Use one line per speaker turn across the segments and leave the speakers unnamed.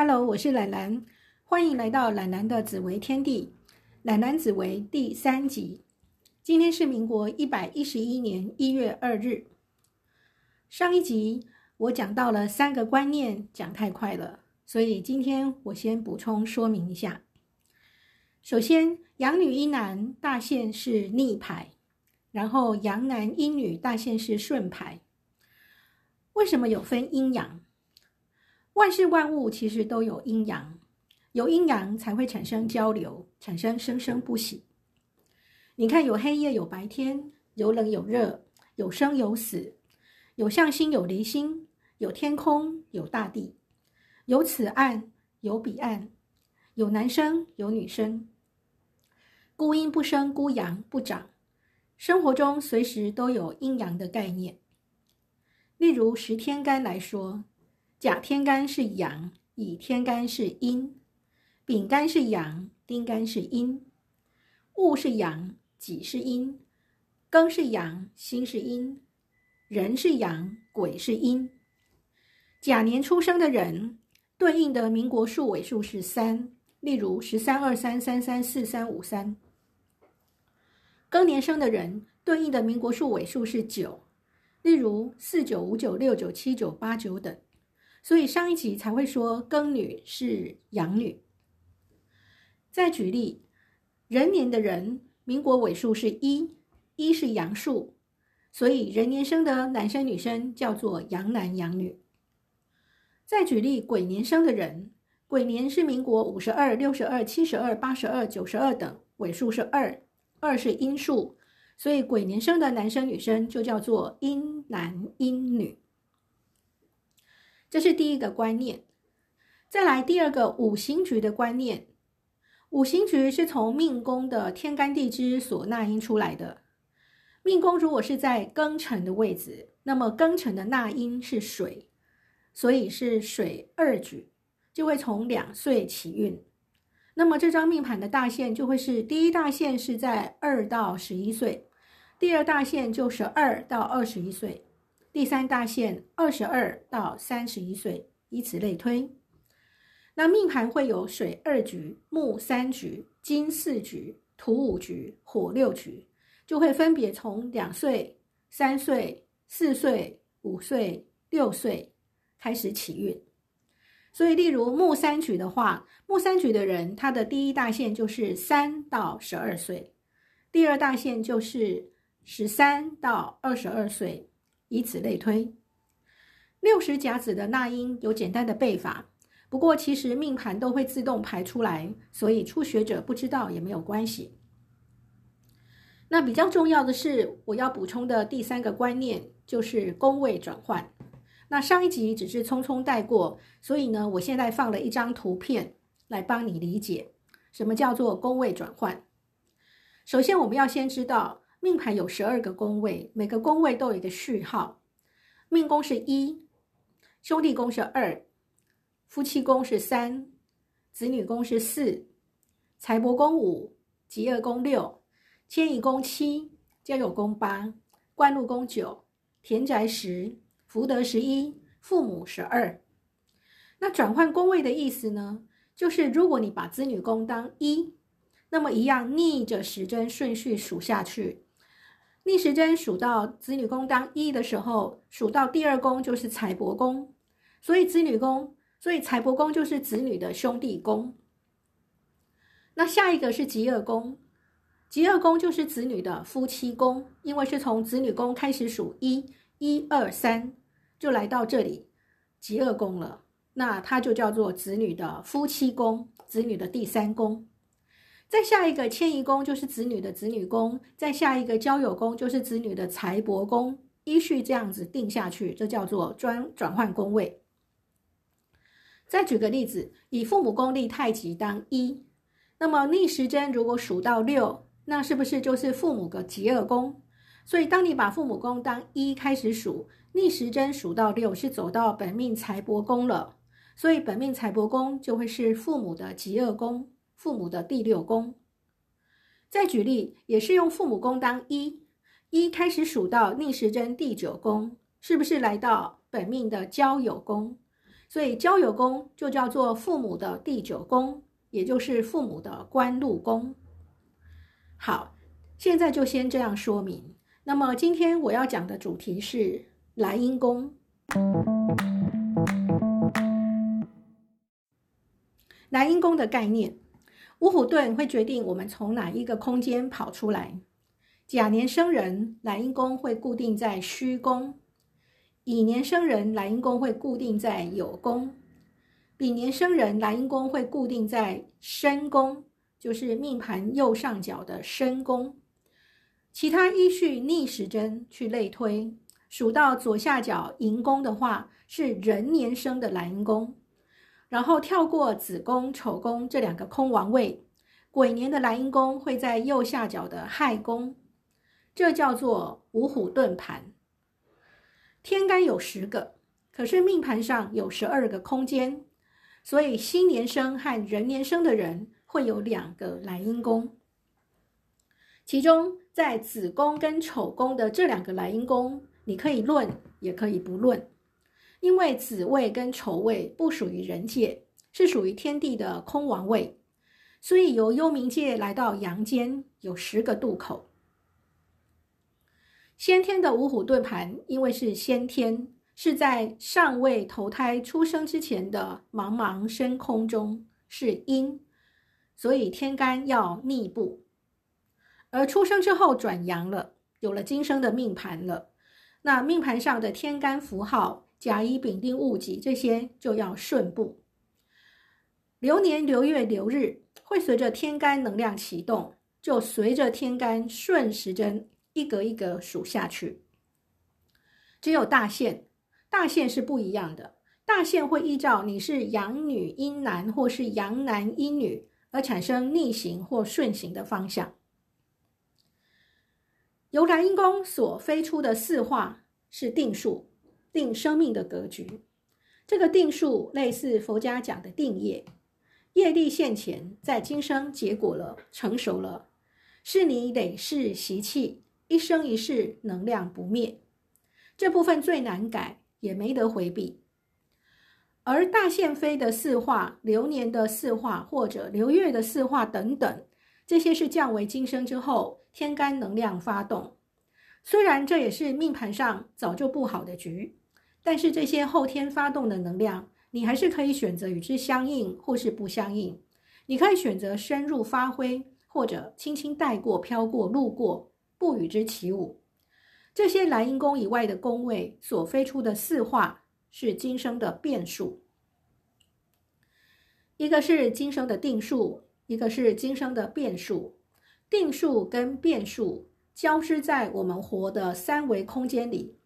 Hello，我是懒懒，欢迎来到懒懒的紫薇天地。懒懒紫薇第三集，今天是民国一百一十一年一月二日。上一集我讲到了三个观念，讲太快了，所以今天我先补充说明一下。首先，阳女阴男大限是逆牌，然后阳男阴女大限是顺牌。为什么有分阴阳？万事万物其实都有阴阳，有阴阳才会产生交流，产生生生不息。你看，有黑夜有白天，有冷有热，有生有死，有向心有离心，有天空有大地，有此岸有彼岸，有男生有女生。孤阴不生，孤阳不长。生活中随时都有阴阳的概念。例如十天干来说。甲天干是阳，乙天干是阴，丙干是阳，丁干是阴，戊是阳，己是阴，庚是阳，辛是阴，壬是阳，癸是阴。甲年出生的人，对应的民国数尾数是三，例如十三、二三、三三、四三、五三。庚年生的人，对应的民国数尾数是九，例如四九、五九、六九、七九、八九等。所以上一集才会说庚女是阳女。再举例，壬年的人，民国尾数是一，一是阳数，所以壬年生的男生女生叫做阳男阳女。再举例，癸年生的人，癸年是民国五十二、六十二、七十二、八十二、九十二等，尾数是二，二是阴数，所以癸年生的男生女生就叫做阴男阴女。这是第一个观念，再来第二个五行局的观念。五行局是从命宫的天干地支所纳音出来的。命宫如果是在庚辰的位置，那么庚辰的纳音是水，所以是水二局，就会从两岁起运。那么这张命盘的大限就会是第一大限是在二到十一岁，第二大限就是二到二十一岁。第三大限二十二到三十一岁，以此类推。那命盘会有水二局、木三局、金四局、土五局、火六局，就会分别从两岁、三岁、四岁、五岁、六岁开始起运。所以，例如木三局的话，木三局的人，他的第一大限就是三到十二岁，第二大限就是十三到二十二岁。以此类推，六十甲子的纳音有简单的背法，不过其实命盘都会自动排出来，所以初学者不知道也没有关系。那比较重要的是，我要补充的第三个观念就是宫位转换。那上一集只是匆匆带过，所以呢，我现在放了一张图片来帮你理解什么叫做宫位转换。首先，我们要先知道。命盘有十二个宫位，每个宫位都有一个序号。命宫是一，兄弟宫是二，夫妻宫是三，子女宫是四，财帛宫五，吉厄宫六，迁移宫七，交友宫八，官禄宫九，田宅十，福德十一，父母十二。那转换宫位的意思呢？就是如果你把子女宫当一，那么一样逆着时针顺序数下去。逆时针数到子女宫当一的时候，数到第二宫就是财帛宫，所以子女宫，所以财帛宫就是子女的兄弟宫。那下一个是吉厄宫，吉厄宫就是子女的夫妻宫，因为是从子女宫开始数一，一二三，就来到这里吉厄宫了，那它就叫做子女的夫妻宫，子女的第三宫。再下一个迁移宫就是子女的子女宫，再下一个交友宫就是子女的财帛宫，依序这样子定下去，这叫做转转换宫位。再举个例子，以父母宫立太极当一，那么逆时针如果数到六，那是不是就是父母的吉厄宫？所以当你把父母宫当一开始数，逆时针数到六是走到本命财帛宫了，所以本命财帛宫就会是父母的吉厄宫。父母的第六宫，再举例，也是用父母宫当一，一开始数到逆时针第九宫，是不是来到本命的交友宫？所以交友宫就叫做父母的第九宫，也就是父母的官禄宫。好，现在就先这样说明。那么今天我要讲的主题是莱茵宫。莱茵宫的概念，五虎盾会决定我们从哪一个空间跑出来。甲年生人，莱茵宫会固定在虚宫；乙年生人，莱茵宫会固定在酉宫；丙年生人，莱茵宫会固定在申宫，就是命盘右上角的申宫。其他依序逆时针去类推，数到左下角寅宫的话，是壬年生的莱茵宫。然后跳过子宫、丑宫这两个空王位，癸年的莱茵宫会在右下角的亥宫，这叫做五虎遁盘。天干有十个，可是命盘上有十二个空间，所以新年生和壬年生的人会有两个莱茵宫。其中在子宫跟丑宫的这两个莱茵宫，你可以论，也可以不论。因为子位跟丑位不属于人界，是属于天地的空王位，所以由幽冥界来到阳间有十个渡口。先天的五虎遁盘，因为是先天，是在尚未投胎出生之前的茫茫深空中是阴，所以天干要逆步，而出生之后转阳了，有了今生的命盘了，那命盘上的天干符号。甲乙丙丁戊己这些就要顺步，流年流月流日会随着天干能量启动，就随着天干顺时针一格一格数下去。只有大限，大限是不一样的，大限会依照你是阳女阴男或是阳男阴女而产生逆行或顺行的方向。由莱茵宫所飞出的四化是定数。定生命的格局，这个定数类似佛家讲的定业，业力现前，在今生结果了，成熟了，是你累世习气，一生一世能量不灭，这部分最难改，也没得回避。而大限飞的四化、流年的四化或者流月的四化等等，这些是降为今生之后天干能量发动。虽然这也是命盘上早就不好的局，但是这些后天发动的能量，你还是可以选择与之相应或是不相应。你可以选择深入发挥，或者轻轻带过、飘过、路过，不与之起舞。这些莱茵宫以外的宫位所飞出的四化，是今生的变数。一个是今生的定数，一个是今生的变数。定数跟变数。消失在我们活的三维空间里，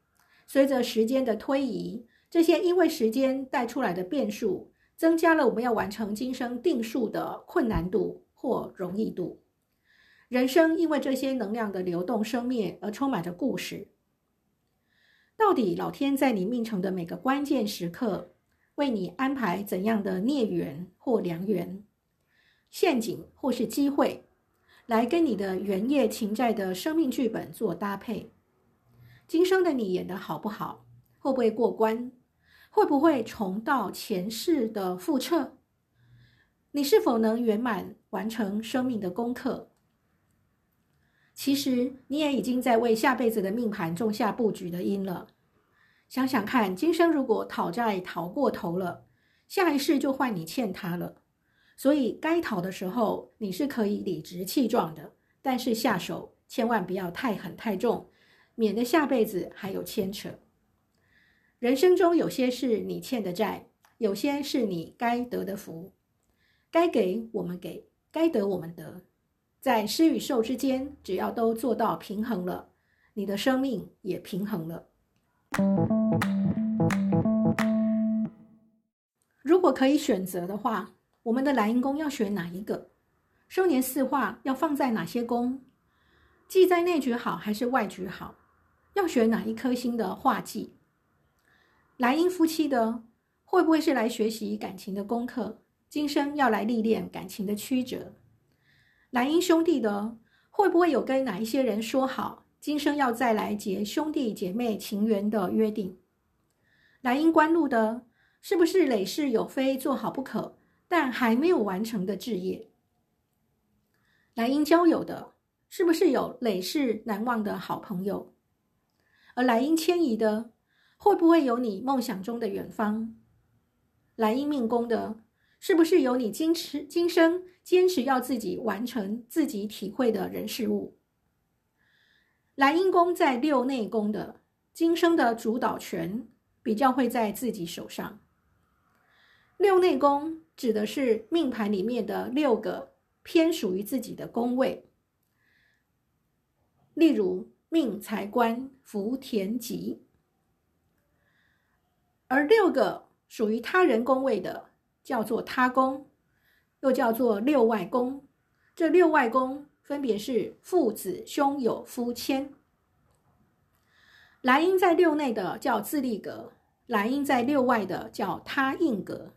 随着时间的推移，这些因为时间带出来的变数，增加了我们要完成今生定数的困难度或容易度。人生因为这些能量的流动生灭而充满着故事。到底老天在你命程的每个关键时刻，为你安排怎样的孽缘或良缘、陷阱或是机会？来跟你的原业情债的生命剧本做搭配，今生的你演的好不好？会不会过关？会不会重蹈前世的覆辙？你是否能圆满完成生命的功课？其实你也已经在为下辈子的命盘种下布局的因了。想想看，今生如果讨债讨过头了，下一世就换你欠他了。所以该逃的时候，你是可以理直气壮的，但是下手千万不要太狠太重，免得下辈子还有牵扯。人生中有些是你欠的债，有些是你该得的福，该给我们给，该得我们得，在施与受之间，只要都做到平衡了，你的生命也平衡了。如果可以选择的话。我们的莱茵宫要选哪一个？生年四化要放在哪些宫？忌在内局好还是外局好？要选哪一颗星的化忌？莱茵夫妻的会不会是来学习感情的功课？今生要来历练感情的曲折？莱茵兄弟的会不会有跟哪一些人说好，今生要再来结兄弟姐妹情缘的约定？莱茵官禄的是不是累世有非做好不可，但还没有完成的志业？来因交友的，是不是有累世难忘的好朋友？而来因迁移的，会不会有你梦想中的远方？来因命宫的，是不是有你坚持今生坚持要自己完成、自己体会的人事物？来因宫在六内宫的，今生的主导权比较会在自己手上。六内宫指的是命盘里面的六个偏属于自己的宫位，例如命财官福田吉，而六个属于他人宫位的叫做他宫，又叫做六外宫。这六外宫。分别是父子、兄友、夫谦。莱茵在六内的叫自立格，莱茵在六外的叫他应格。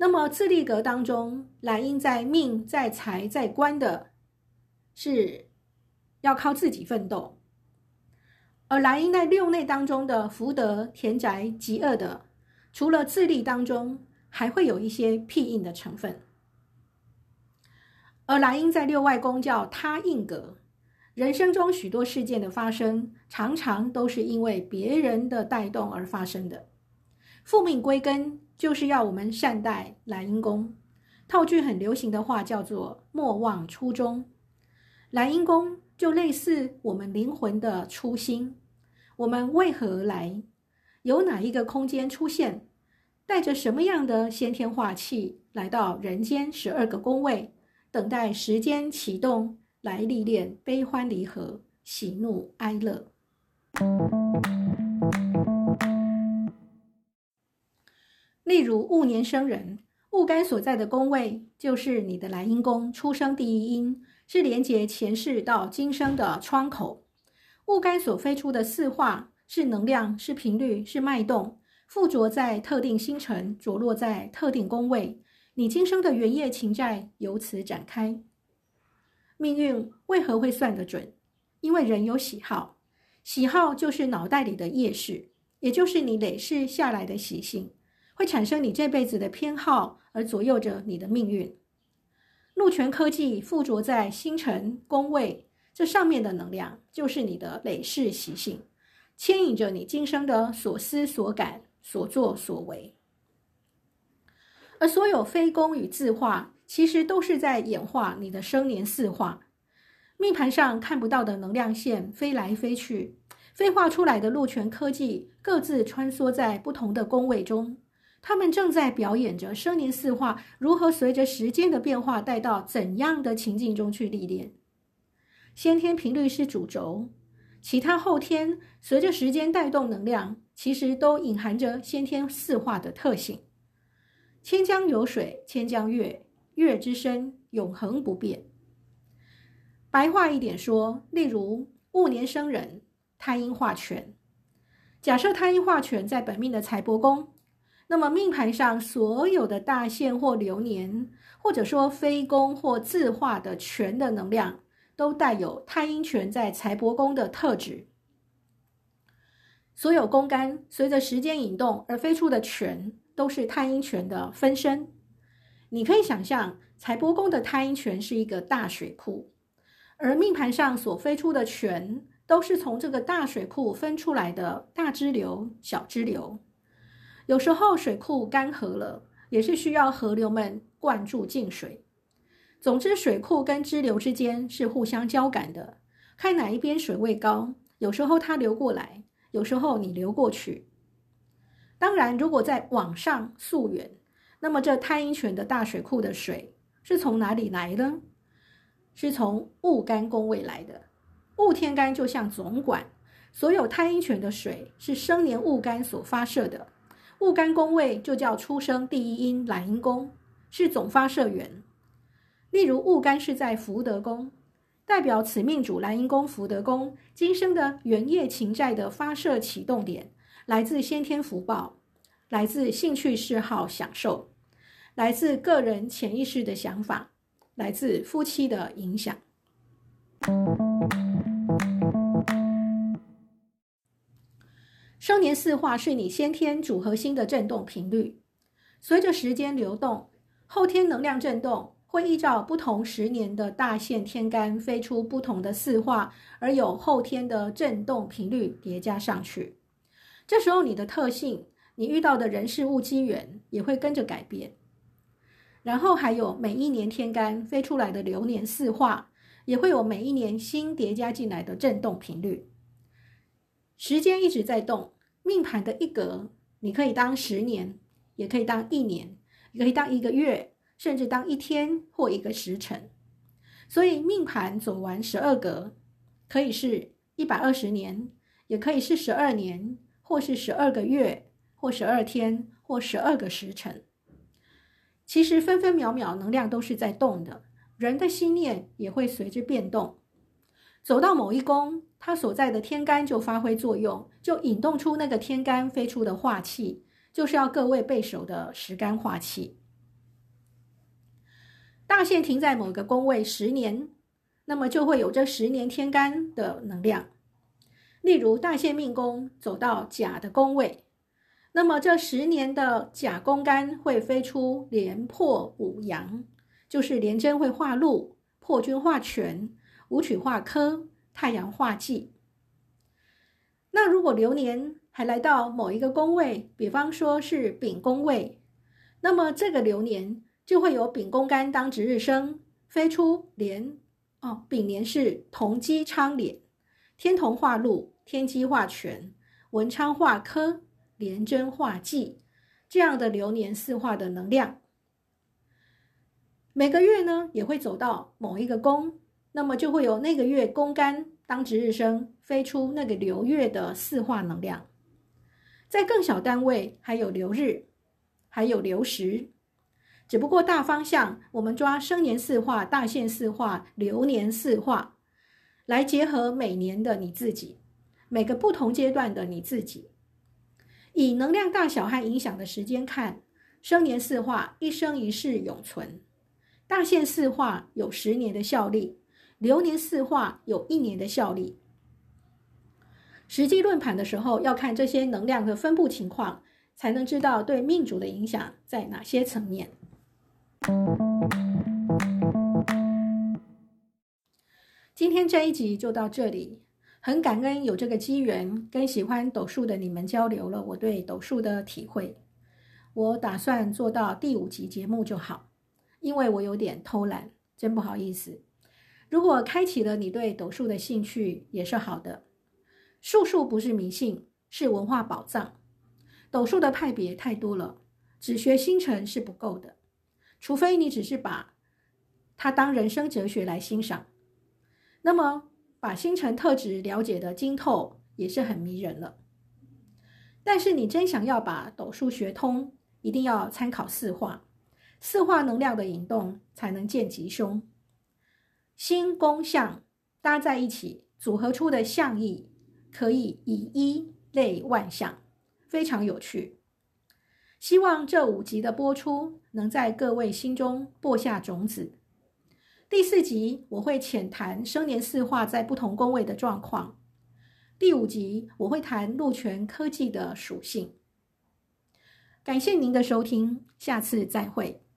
那么自利格当中，来因在命、在财、在官的，是要靠自己奋斗；而来因在六内当中的福德、田宅、极恶的，除了自立当中，还会有一些庇应的成分。而莱茵在六外宫叫他应格，人生中许多事件的发生，常常都是因为别人的带动而发生的。复命归根，就是要我们善待莱茵宫。套句很流行的话，叫做莫忘初衷。莱茵宫就类似我们灵魂的初心，我们为何而来？由哪一个空间出现？带着什么样的先天化气来到人间十二个宫位？等待时间启动，来历练悲欢离合、喜怒哀乐。例如戊年生人，戊干所在的宫位就是你的来因宫，出生第一因，是连接前世到今生的窗口。戊干所飞出的四化是能量，是频率，是脉动，附着在特定星辰，着落在特定宫位。你今生的原业情债由此展开。命运为何会算得准？因为人有喜好，喜好就是脑袋里的业事，也就是你累世下来的习性，会产生你这辈子的偏好，而左右着你的命运。禄权科技附着在星辰宫位这上面的能量，就是你的累世习性，牵引着你今生的所思所感、所作所为。而所有非宫与自化，其实都是在演化你的生年四化。命盘上看不到的能量线飞来飞去，飞化出来的禄权科技各自穿梭在不同的宫位中，他们正在表演着生年四化如何随着时间的变化带到怎样的情境中去历练。先天频率是主轴，其他后天随着时间带动能量，其实都隐含着先天四化的特性。千江有水千江月，月之深永恒不变。白话一点说，例如戊年生人，太阴化权。假设太阴化权在本命的财帛宫，那么命盘上所有的大限或流年，或者说非宫或自化的权的能量，都带有太阴权在财帛宫的特质。所有宫干随着时间引动而飞出的权。都是太阴权的分身，你可以想象财帛宫的太阴权是一个大水库，而命盘上所飞出的权都是从这个大水库分出来的大支流、小支流。有时候水库干涸了，也是需要河流们灌注进水。总之，水库跟支流之间是互相交感的，看哪一边水位高，有时候它流过来，有时候你流过去。当然，如果再往上溯源，那么这太阴泉的大水库的水是从哪里来呢？是从戊干宫位来的。戊天干就像总管，所有太阴泉的水是生年戊干所发射的。戊干宫位就叫出生第一阴蓝阴宫，是总发射源。例如戊干是在福德宫，代表此命主蓝阴宫福德宫今生的原业情债的发射启动点。来自先天福报，来自兴趣嗜好享受，来自个人潜意识的想法，来自夫妻的影响。生年四化是你先天主核心的振动频率，随着时间流动，后天能量振动会依照不同十年的大限天干飞出不同的四化，而有后天的振动频率叠加上去。这时候你的特性，你遇到的人事物机缘也会跟着改变。然后还有每一年天干飞出来的流年四化，也会有每一年新叠加进来的振动频率。时间一直在动，命盘的一格，你可以当十年，也可以当一年，也可以当一个月，甚至当一天或一个时辰。所以命盘走完十二格，可以是一百二十年，也可以是十二年，或是十二个月，或十二天，或十二个时辰。其实分分秒秒能量都是在动的，人的心念也会随之变动。走到某一宫，它所在的天干就发挥作用，就引动出那个天干飞出的化气，就是要各位背熟的十干化气。大限停在某个宫位十年，那么就会有这十年天干的能量。例如大限命宫走到甲的宫位，那么这十年的甲宫干会飞出连破五阳，就是廉贞会化禄，破军化权。武曲化科，太阳化忌。那如果流年还来到某一个宫位，比方说是丙宫位，那么这个流年就会有丙宫干当值日生，飞出连哦。丙年是同基昌连，天同化禄，天机化权，文昌化科，廉贞化忌，这样的流年四化的能量，每个月呢也会走到某一个宫。那么就会有那个月宫干当值日生飞出那个流月的四化能量，在更小单位还有流日，还有流时，只不过大方向我们抓生年四化、大限四化、流年四化来结合每年的你自己，每个不同阶段的你自己，以能量大小和影响的时间看，生年四化一生一世永存，大限四化有十年的效力。流年四化有一年的效力，实际论盘的时候要看这些能量的分布情况，才能知道对命主的影响在哪些层面。今天这一集就到这里，很感恩有这个机缘跟喜欢斗数的你们交流了我对斗数的体会。我打算做到第五集节目就好，因为我有点偷懒，真不好意思。如果开启了你对斗数的兴趣，也是好的。术数不是迷信，是文化宝藏。斗数的派别太多了，只学星辰是不够的，除非你只是把它当人生哲学来欣赏。那么，把星辰特质了解的精透，也是很迷人了。但是，你真想要把斗数学通，一定要参考四化，四化能量的引动，才能见吉凶。星宫相搭在一起，组合出的象意可以以一类万象，非常有趣。希望这五集的播出能在各位心中播下种子。第四集我会浅谈生年四化在不同宫位的状况。第五集我会谈禄权科技的属性。感谢您的收听，下次再会。